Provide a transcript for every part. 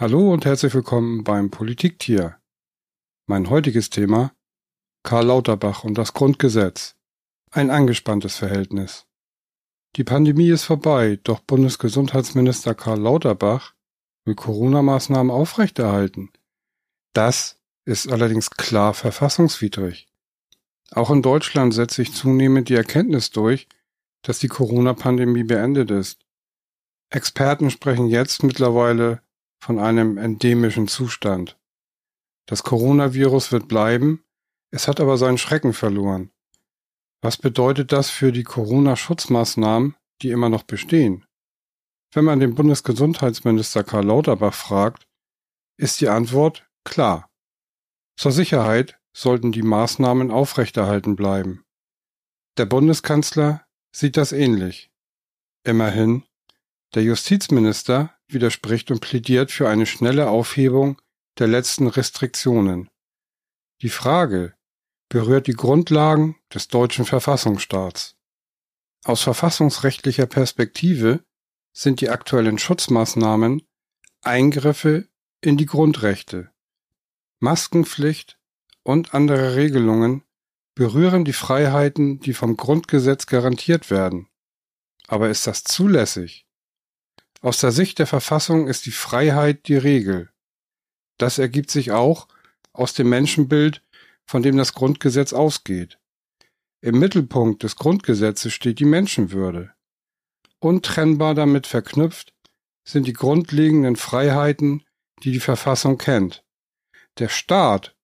Hallo und herzlich willkommen beim Politiktier. Mein heutiges Thema Karl Lauterbach und das Grundgesetz. Ein angespanntes Verhältnis. Die Pandemie ist vorbei, doch Bundesgesundheitsminister Karl Lauterbach will Corona-Maßnahmen aufrechterhalten. Das ist allerdings klar verfassungswidrig. Auch in Deutschland setzt sich zunehmend die Erkenntnis durch, dass die Corona-Pandemie beendet ist. Experten sprechen jetzt mittlerweile von einem endemischen Zustand. Das Coronavirus wird bleiben, es hat aber seinen Schrecken verloren. Was bedeutet das für die Corona-Schutzmaßnahmen, die immer noch bestehen? Wenn man den Bundesgesundheitsminister Karl Lauterbach fragt, ist die Antwort klar. Zur Sicherheit sollten die Maßnahmen aufrechterhalten bleiben. Der Bundeskanzler sieht das ähnlich. Immerhin, der Justizminister widerspricht und plädiert für eine schnelle Aufhebung der letzten Restriktionen. Die Frage berührt die Grundlagen des deutschen Verfassungsstaats. Aus verfassungsrechtlicher Perspektive sind die aktuellen Schutzmaßnahmen Eingriffe in die Grundrechte. Maskenpflicht und andere Regelungen berühren die Freiheiten, die vom Grundgesetz garantiert werden. Aber ist das zulässig? Aus der Sicht der Verfassung ist die Freiheit die Regel. Das ergibt sich auch aus dem Menschenbild, von dem das Grundgesetz ausgeht. Im Mittelpunkt des Grundgesetzes steht die Menschenwürde. Untrennbar damit verknüpft sind die grundlegenden Freiheiten, die die Verfassung kennt. Der Staat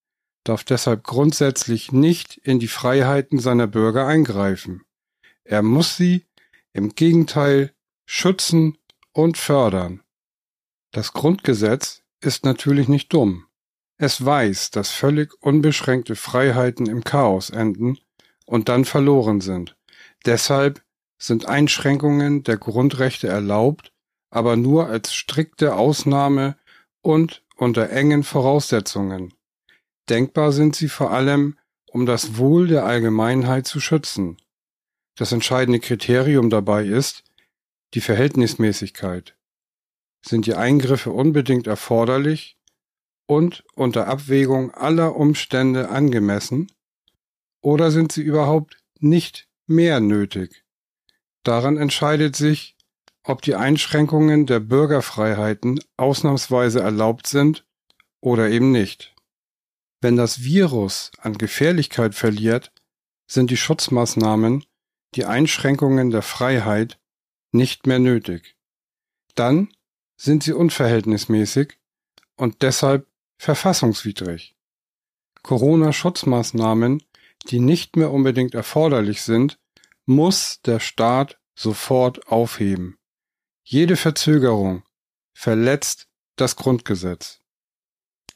darf deshalb grundsätzlich nicht in die Freiheiten seiner Bürger eingreifen. Er muss sie im Gegenteil schützen und fördern. Das Grundgesetz ist natürlich nicht dumm. Es weiß, dass völlig unbeschränkte Freiheiten im Chaos enden und dann verloren sind. Deshalb sind Einschränkungen der Grundrechte erlaubt, aber nur als strikte Ausnahme und unter engen Voraussetzungen. Denkbar sind sie vor allem, um das Wohl der Allgemeinheit zu schützen. Das entscheidende Kriterium dabei ist, die Verhältnismäßigkeit. Sind die Eingriffe unbedingt erforderlich und unter Abwägung aller Umstände angemessen? Oder sind sie überhaupt nicht mehr nötig? Daran entscheidet sich, ob die Einschränkungen der Bürgerfreiheiten ausnahmsweise erlaubt sind oder eben nicht. Wenn das Virus an Gefährlichkeit verliert, sind die Schutzmaßnahmen, die Einschränkungen der Freiheit nicht mehr nötig. Dann sind sie unverhältnismäßig und deshalb verfassungswidrig. Corona-Schutzmaßnahmen, die nicht mehr unbedingt erforderlich sind, muss der Staat sofort aufheben. Jede Verzögerung verletzt das Grundgesetz.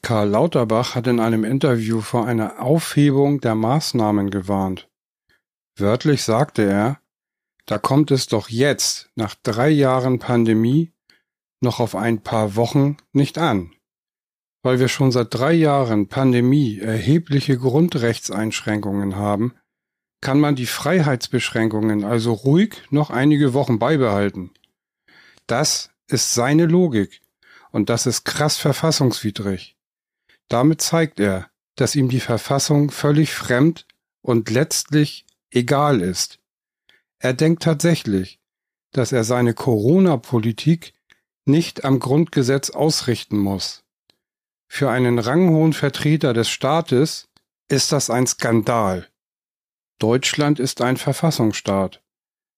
Karl Lauterbach hat in einem Interview vor einer Aufhebung der Maßnahmen gewarnt. Wörtlich sagte er, da kommt es doch jetzt, nach drei Jahren Pandemie, noch auf ein paar Wochen nicht an. Weil wir schon seit drei Jahren Pandemie erhebliche Grundrechtseinschränkungen haben, kann man die Freiheitsbeschränkungen also ruhig noch einige Wochen beibehalten. Das ist seine Logik und das ist krass verfassungswidrig. Damit zeigt er, dass ihm die Verfassung völlig fremd und letztlich egal ist. Er denkt tatsächlich, dass er seine Corona-Politik nicht am Grundgesetz ausrichten muss. Für einen ranghohen Vertreter des Staates ist das ein Skandal. Deutschland ist ein Verfassungsstaat.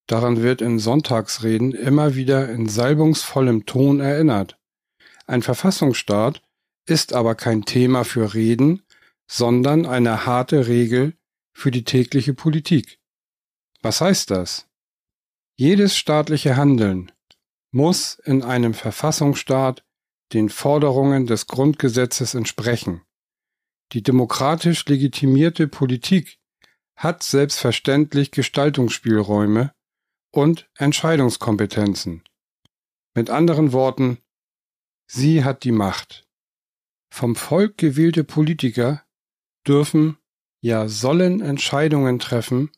Daran wird in Sonntagsreden immer wieder in salbungsvollem Ton erinnert. Ein Verfassungsstaat ist aber kein Thema für Reden, sondern eine harte Regel für die tägliche Politik. Was heißt das? Jedes staatliche Handeln muss in einem Verfassungsstaat den Forderungen des Grundgesetzes entsprechen. Die demokratisch legitimierte Politik hat selbstverständlich Gestaltungsspielräume und Entscheidungskompetenzen. Mit anderen Worten, sie hat die Macht. Vom Volk gewählte Politiker dürfen, ja sollen Entscheidungen treffen,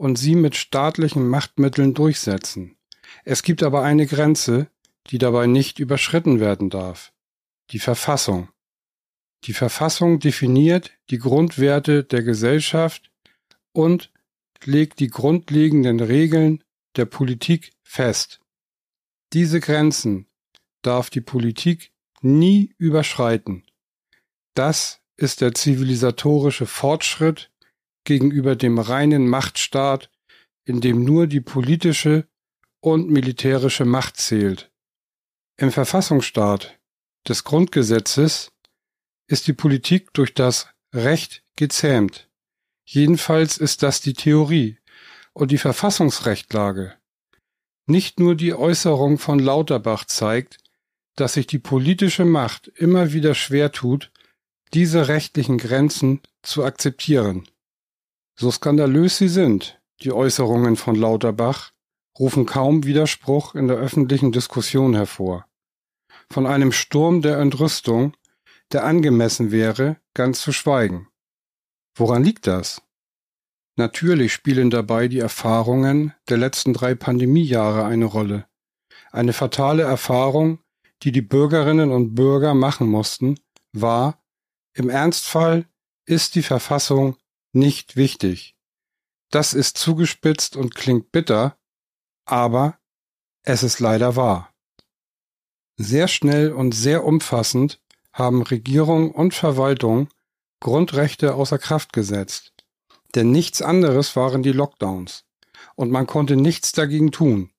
und sie mit staatlichen Machtmitteln durchsetzen. Es gibt aber eine Grenze, die dabei nicht überschritten werden darf. die Verfassung. Die Verfassung definiert die Grundwerte der Gesellschaft und legt die grundlegenden Regeln der Politik fest. Diese Grenzen darf die Politik nie überschreiten. Das ist der zivilisatorische Fortschritt gegenüber dem reinen Machtstaat, in dem nur die politische und militärische Macht zählt. Im Verfassungsstaat des Grundgesetzes ist die Politik durch das Recht gezähmt. Jedenfalls ist das die Theorie und die Verfassungsrechtlage. Nicht nur die Äußerung von Lauterbach zeigt, dass sich die politische Macht immer wieder schwer tut, diese rechtlichen Grenzen zu akzeptieren. So skandalös sie sind, die Äußerungen von Lauterbach, rufen kaum Widerspruch in der öffentlichen Diskussion hervor. Von einem Sturm der Entrüstung, der angemessen wäre, ganz zu schweigen. Woran liegt das? Natürlich spielen dabei die Erfahrungen der letzten drei Pandemiejahre eine Rolle. Eine fatale Erfahrung, die die Bürgerinnen und Bürger machen mussten, war, im Ernstfall ist die Verfassung nicht wichtig. Das ist zugespitzt und klingt bitter, aber es ist leider wahr. Sehr schnell und sehr umfassend haben Regierung und Verwaltung Grundrechte außer Kraft gesetzt. Denn nichts anderes waren die Lockdowns. Und man konnte nichts dagegen tun.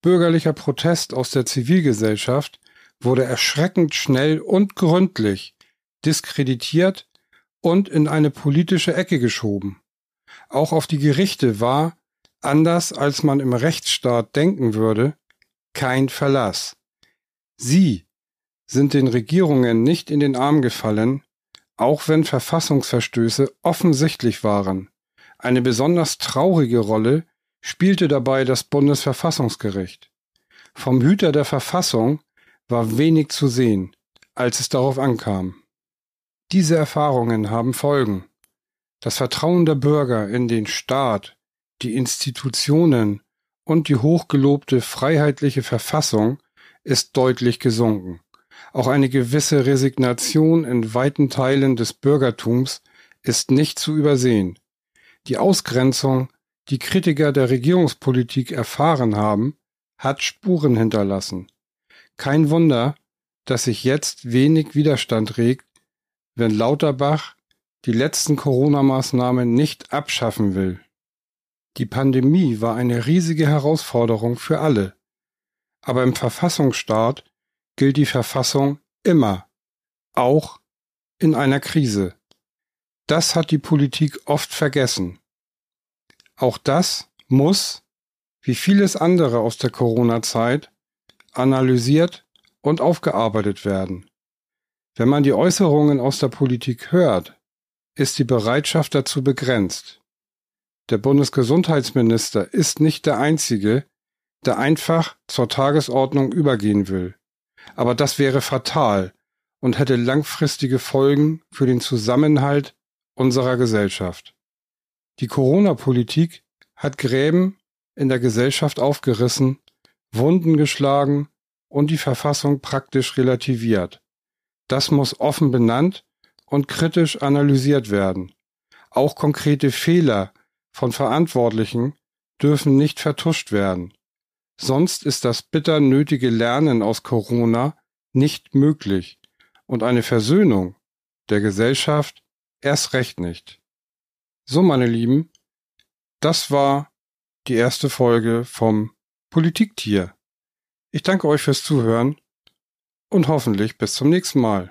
Bürgerlicher Protest aus der Zivilgesellschaft wurde erschreckend schnell und gründlich diskreditiert und in eine politische Ecke geschoben. Auch auf die Gerichte war, anders als man im Rechtsstaat denken würde, kein Verlass. Sie sind den Regierungen nicht in den Arm gefallen, auch wenn Verfassungsverstöße offensichtlich waren. Eine besonders traurige Rolle spielte dabei das Bundesverfassungsgericht. Vom Hüter der Verfassung war wenig zu sehen, als es darauf ankam. Diese Erfahrungen haben Folgen. Das Vertrauen der Bürger in den Staat, die Institutionen und die hochgelobte freiheitliche Verfassung ist deutlich gesunken. Auch eine gewisse Resignation in weiten Teilen des Bürgertums ist nicht zu übersehen. Die Ausgrenzung, die Kritiker der Regierungspolitik erfahren haben, hat Spuren hinterlassen. Kein Wunder, dass sich jetzt wenig Widerstand regt, wenn Lauterbach die letzten Corona-Maßnahmen nicht abschaffen will. Die Pandemie war eine riesige Herausforderung für alle. Aber im Verfassungsstaat gilt die Verfassung immer, auch in einer Krise. Das hat die Politik oft vergessen. Auch das muss, wie vieles andere aus der Corona-Zeit, analysiert und aufgearbeitet werden. Wenn man die Äußerungen aus der Politik hört, ist die Bereitschaft dazu begrenzt. Der Bundesgesundheitsminister ist nicht der Einzige, der einfach zur Tagesordnung übergehen will. Aber das wäre fatal und hätte langfristige Folgen für den Zusammenhalt unserer Gesellschaft. Die Corona-Politik hat Gräben in der Gesellschaft aufgerissen, Wunden geschlagen und die Verfassung praktisch relativiert. Das muss offen benannt und kritisch analysiert werden. Auch konkrete Fehler von Verantwortlichen dürfen nicht vertuscht werden. Sonst ist das bitter nötige Lernen aus Corona nicht möglich und eine Versöhnung der Gesellschaft erst recht nicht. So, meine Lieben, das war die erste Folge vom Politiktier. Ich danke euch fürs Zuhören und hoffentlich bis zum nächsten Mal.